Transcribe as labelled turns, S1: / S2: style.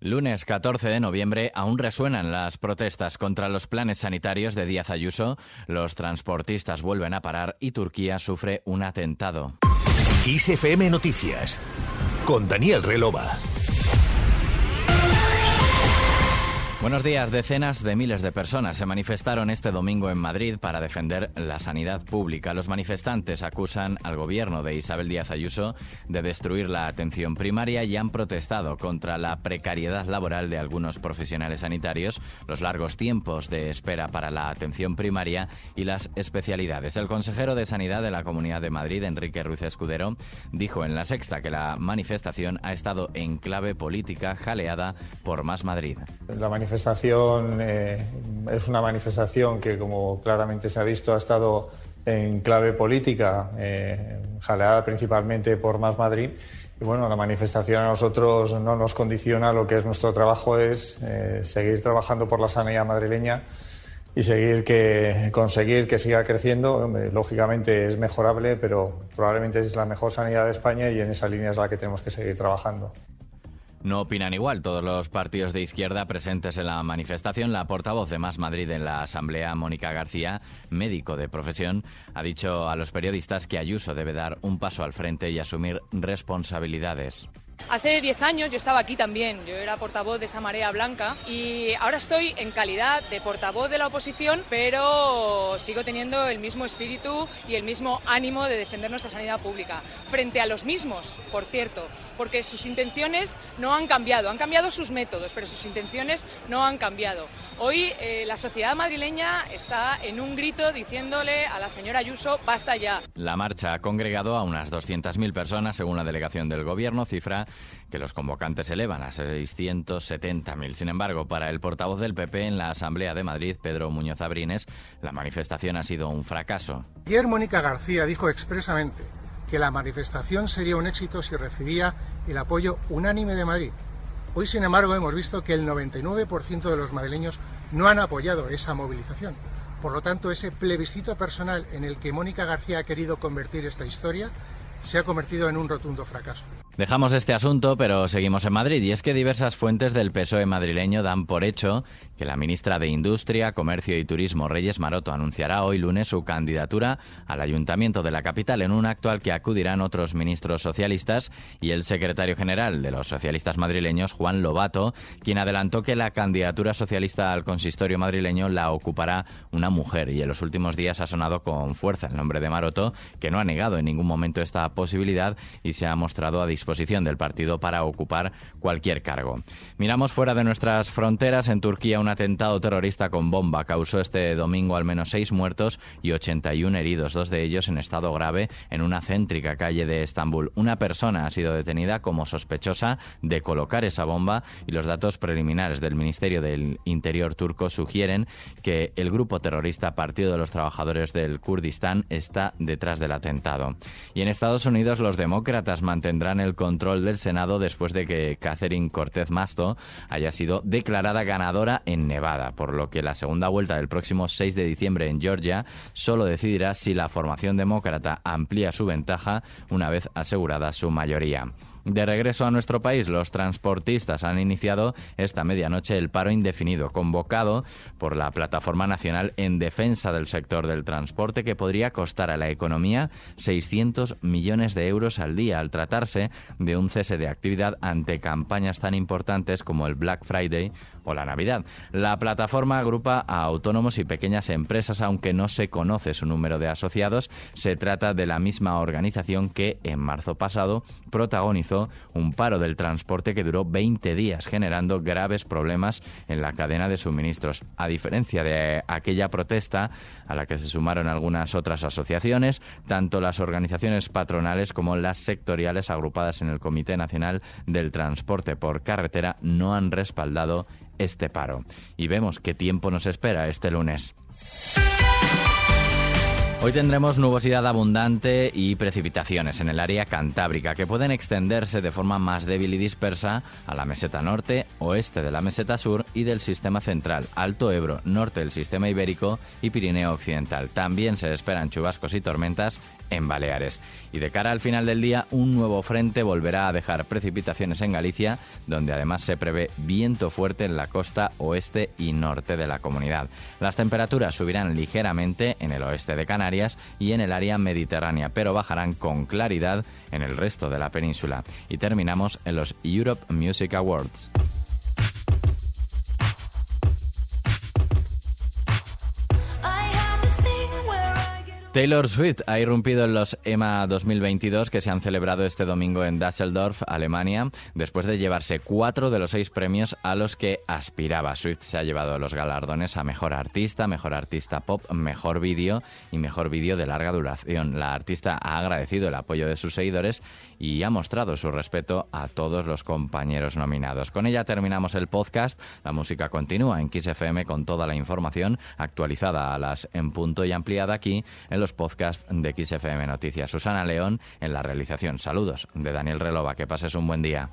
S1: Lunes 14 de noviembre aún resuenan las protestas contra los planes sanitarios de Díaz Ayuso, los transportistas vuelven a parar y Turquía sufre un atentado.
S2: ISFM Noticias con Daniel Relova.
S1: Buenos días. Decenas de miles de personas se manifestaron este domingo en Madrid para defender la sanidad pública. Los manifestantes acusan al gobierno de Isabel Díaz Ayuso de destruir la atención primaria y han protestado contra la precariedad laboral de algunos profesionales sanitarios, los largos tiempos de espera para la atención primaria y las especialidades. El consejero de Sanidad de la Comunidad de Madrid, Enrique Ruiz Escudero, dijo en la sexta que la manifestación ha estado en clave política jaleada por Más Madrid.
S3: Manifestación eh, es una manifestación que, como claramente se ha visto, ha estado en clave política, eh, jaleada principalmente por Más Madrid. Y bueno, la manifestación a nosotros no nos condiciona, lo que es nuestro trabajo es eh, seguir trabajando por la sanidad madrileña y seguir que conseguir que siga creciendo. lógicamente es mejorable, pero probablemente es la mejor sanidad de España y en esa línea es la que tenemos que seguir trabajando.
S1: No opinan igual todos los partidos de izquierda presentes en la manifestación. La portavoz de Más Madrid en la Asamblea, Mónica García, médico de profesión, ha dicho a los periodistas que Ayuso debe dar un paso al frente y asumir responsabilidades.
S4: Hace 10 años yo estaba aquí también, yo era portavoz de esa marea blanca y ahora estoy en calidad de portavoz de la oposición, pero sigo teniendo el mismo espíritu y el mismo ánimo de defender nuestra sanidad pública, frente a los mismos, por cierto, porque sus intenciones no han cambiado, han cambiado sus métodos, pero sus intenciones no han cambiado. Hoy eh, la sociedad madrileña está en un grito diciéndole a la señora Ayuso, basta ya.
S1: La marcha ha congregado a unas 200.000 personas, según la delegación del Gobierno, cifra que los convocantes elevan a 670.000. Sin embargo, para el portavoz del PP en la Asamblea de Madrid, Pedro Muñoz Abrines, la manifestación ha sido un fracaso.
S5: Ayer Mónica García dijo expresamente que la manifestación sería un éxito si recibía el apoyo unánime de Madrid. Hoy, sin embargo, hemos visto que el 99% de los madrileños no han apoyado esa movilización. Por lo tanto, ese plebiscito personal en el que Mónica García ha querido convertir esta historia se ha convertido en un rotundo fracaso.
S1: Dejamos este asunto, pero seguimos en Madrid. Y es que diversas fuentes del PSOE madrileño dan por hecho que la ministra de Industria, Comercio y Turismo, Reyes Maroto, anunciará hoy lunes su candidatura al ayuntamiento de la capital en un acto al que acudirán otros ministros socialistas y el secretario general de los socialistas madrileños, Juan Lobato, quien adelantó que la candidatura socialista al consistorio madrileño la ocupará una mujer. Y en los últimos días ha sonado con fuerza el nombre de Maroto, que no ha negado en ningún momento esta posibilidad y se ha mostrado a disposición disposición del partido para ocupar cualquier cargo. Miramos fuera de nuestras fronteras. En Turquía, un atentado terrorista con bomba causó este domingo al menos seis muertos y 81 heridos, dos de ellos en estado grave, en una céntrica calle de Estambul. Una persona ha sido detenida como sospechosa de colocar esa bomba y los datos preliminares del Ministerio del Interior turco sugieren que el grupo terrorista Partido de los Trabajadores del Kurdistán está detrás del atentado. Y en Estados Unidos los demócratas mantendrán el control del Senado después de que Catherine Cortez Masto haya sido declarada ganadora en Nevada, por lo que la segunda vuelta del próximo 6 de diciembre en Georgia solo decidirá si la formación demócrata amplía su ventaja una vez asegurada su mayoría. De regreso a nuestro país, los transportistas han iniciado esta medianoche el paro indefinido convocado por la Plataforma Nacional en Defensa del Sector del Transporte que podría costar a la economía 600 millones de euros al día al tratarse de un cese de actividad ante campañas tan importantes como el Black Friday o la Navidad. La plataforma agrupa a autónomos y pequeñas empresas, aunque no se conoce su número de asociados. Se trata de la misma organización que en marzo pasado protagonizó un paro del transporte que duró 20 días, generando graves problemas en la cadena de suministros. A diferencia de aquella protesta a la que se sumaron algunas otras asociaciones, tanto las organizaciones patronales como las sectoriales agrupadas en el Comité Nacional del Transporte por Carretera no han respaldado este paro. Y vemos qué tiempo nos espera este lunes. Hoy tendremos nubosidad abundante y precipitaciones en el área cantábrica que pueden extenderse de forma más débil y dispersa a la meseta norte, oeste de la meseta sur y del sistema central, Alto Ebro, norte del sistema ibérico y Pirineo occidental. También se esperan chubascos y tormentas en Baleares. Y de cara al final del día, un nuevo frente volverá a dejar precipitaciones en Galicia, donde además se prevé viento fuerte en la costa oeste y norte de la comunidad. Las temperaturas subirán ligeramente en el oeste de Canarias y en el área mediterránea, pero bajarán con claridad en el resto de la península. Y terminamos en los Europe Music Awards. Taylor Swift ha irrumpido en los EMA 2022 que se han celebrado este domingo en Düsseldorf, Alemania, después de llevarse cuatro de los seis premios a los que aspiraba. Swift se ha llevado los galardones a Mejor Artista, Mejor Artista Pop, Mejor Vídeo y Mejor Vídeo de larga duración. La artista ha agradecido el apoyo de sus seguidores y ha mostrado su respeto a todos los compañeros nominados. Con ella terminamos el podcast. La música continúa en XFM con toda la información actualizada a las en punto y ampliada aquí en los podcasts de XFM Noticias. Susana León en la realización. Saludos de Daniel Relova. Que pases un buen día.